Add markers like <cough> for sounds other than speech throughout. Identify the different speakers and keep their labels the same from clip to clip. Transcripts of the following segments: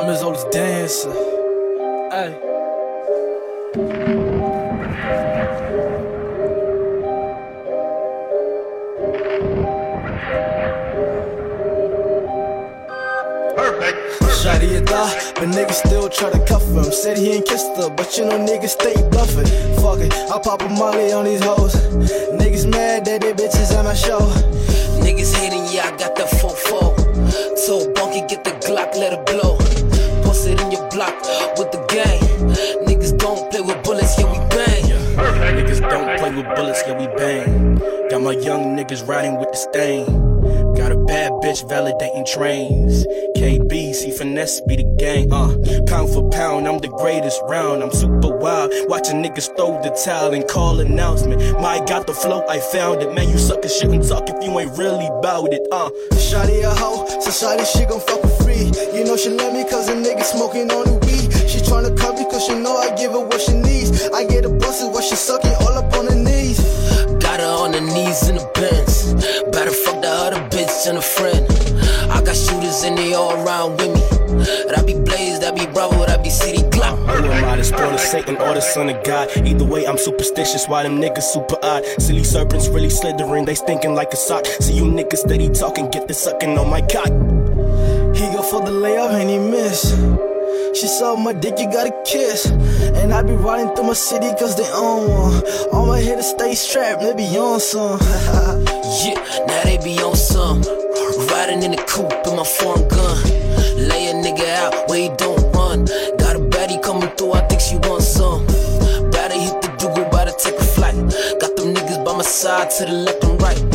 Speaker 1: I'm his oldest dancer. Hey. Shotty a thought, but niggas still try to cuff him. Said he ain't kissed her, but you know niggas stay bluffing. Fuck it, I pop a molly on these hoes. Niggas mad that they bitches at my show.
Speaker 2: Niggas hating, yeah, I got the 4-4. So bunky, get the Glock, let it blow. Block with the gang. Niggas don't play with bullets, yeah, we bang.
Speaker 1: Niggas don't play with bullets, yeah, we bang. Got my young niggas riding with the stain. Got bad bitch validating trains. KB, see finesse be the gang. Uh, pound for pound, I'm the greatest round. I'm super wild. Watching niggas throw the towel and call announcement. My got the flow, I found it. Man, you suckers shit and talk if you ain't really bout it. Uh, Shotty a hoe, so shawty she gon' fuck for free. You know she love me cause a nigga smoking on the weed. She tryna cut me cause she know I give her what she needs. I get a busted while she sucking all up on her knees.
Speaker 2: Got her on her knees in the Benz. Better fuck the other bitch and a friend. I got shooters and they all around with me. That be Blaze, that be Bravo, that be City Glock.
Speaker 1: Who am I, the spawn of Satan or the son of God? Either way, I'm superstitious, why them niggas super odd? Silly serpents really slithering, they stinking like a sock. See you niggas steady talking, get the sucking on my cock. He go for the layup and he miss. She saw my dick, you gotta kiss. And I be riding through my city cause they own one. All my hitters stay strapped, they be on some. <laughs>
Speaker 2: Yeah, now they be on some. Riding in the coupe in my foreign gun. Lay a nigga out where he don't run. Got a baddie coming through, I think she wants some. Better hit the Dougal, better take a flight. Got them niggas by my side to the left and right.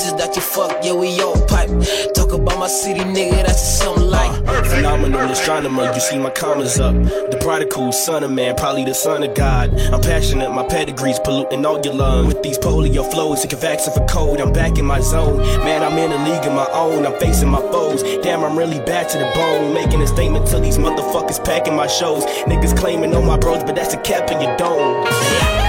Speaker 2: Bitches that you fuck, yeah, we all pipe. Talk about my city, nigga, that's something like.
Speaker 1: Uh, phenomenal astronomer, you see my commas up. The prodigal son of man, probably the son of God. I'm passionate, my pedigree's polluting all your lungs. With these polio flows, sick of vaccine for cold, I'm back in my zone. Man, I'm in a league of my own, I'm facing my foes. Damn, I'm really bad to the bone. Making a statement to these motherfuckers packing my shows. Niggas claiming on my bros, but that's a cap in your dome.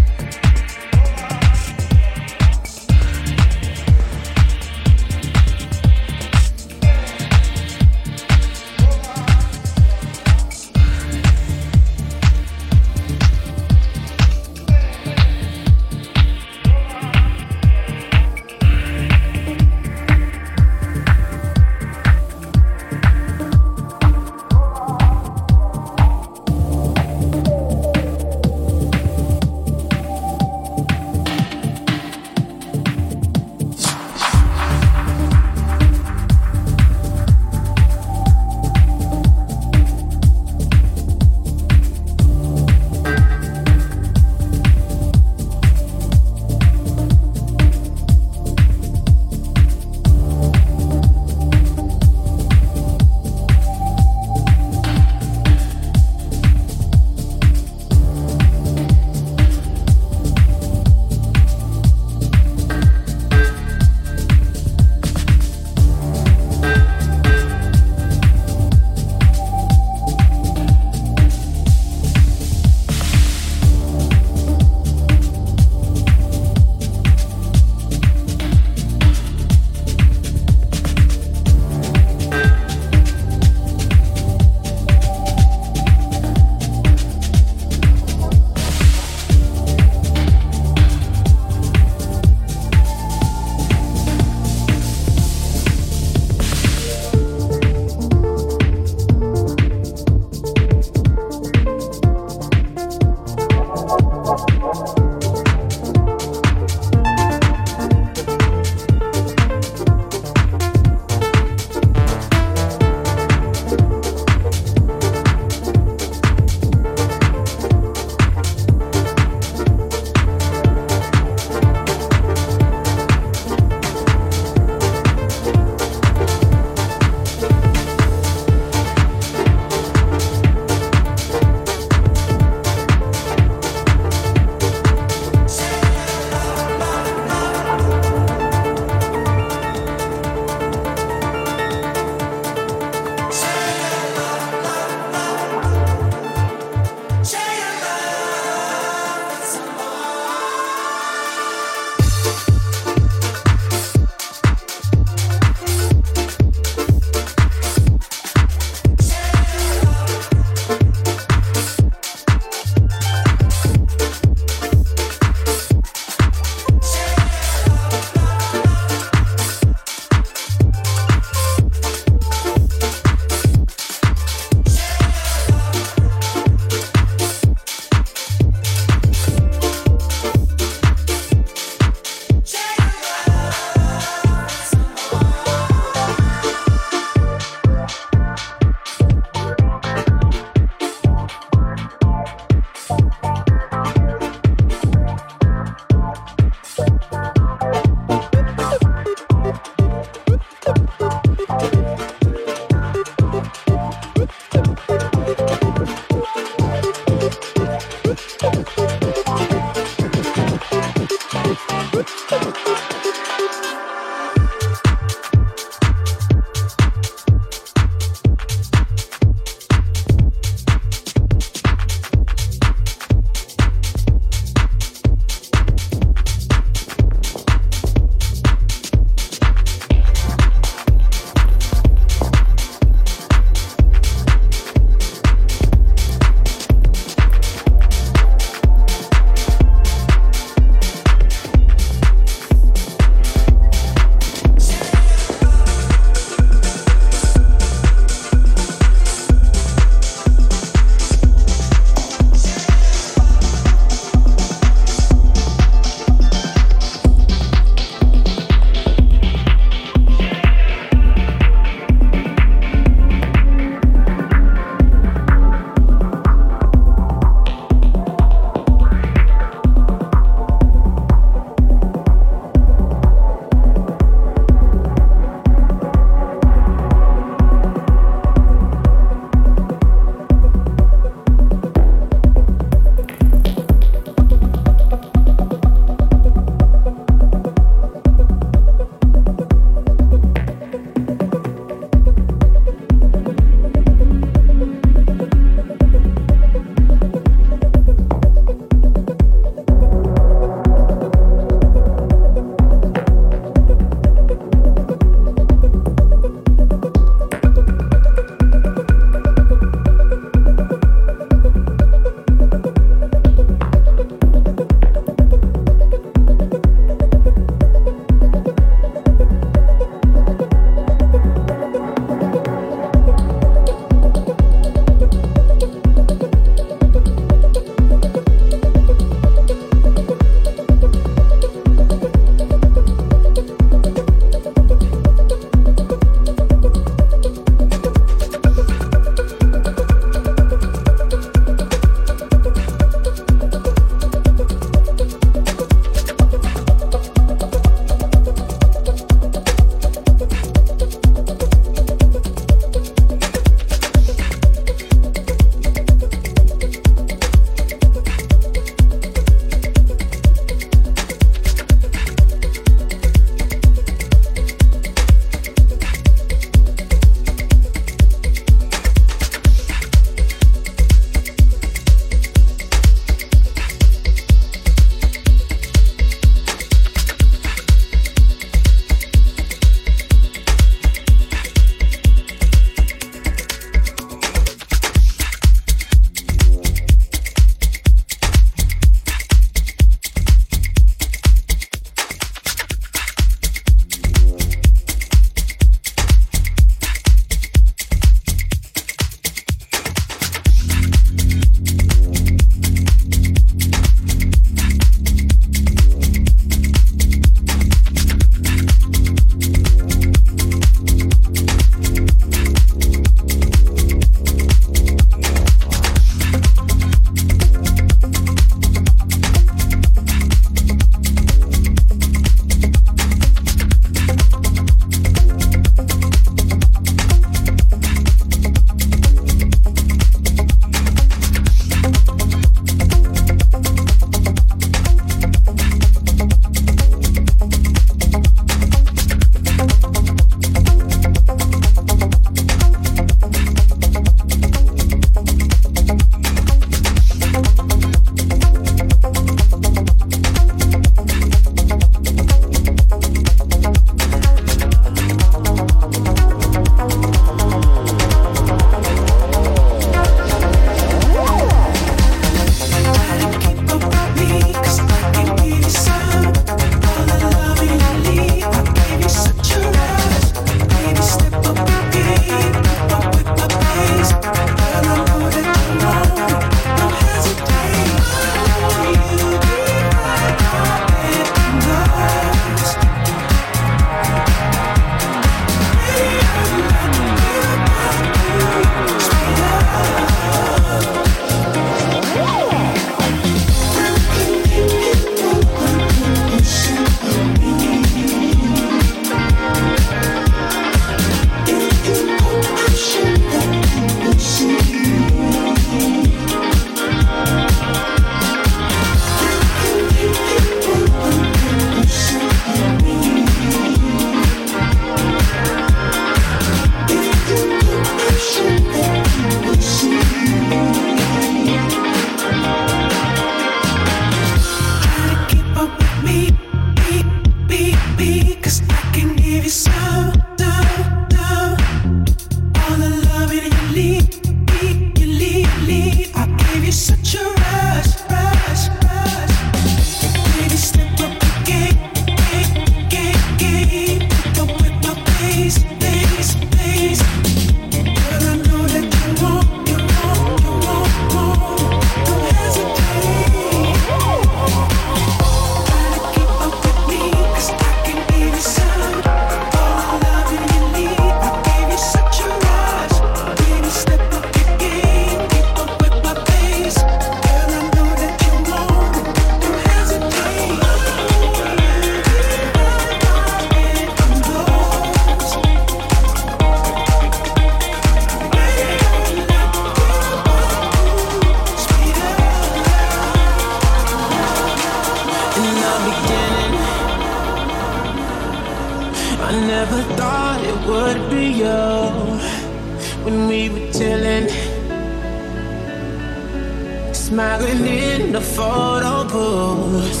Speaker 3: smiling in the photo booth.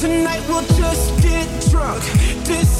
Speaker 3: Tonight we'll just get drunk. This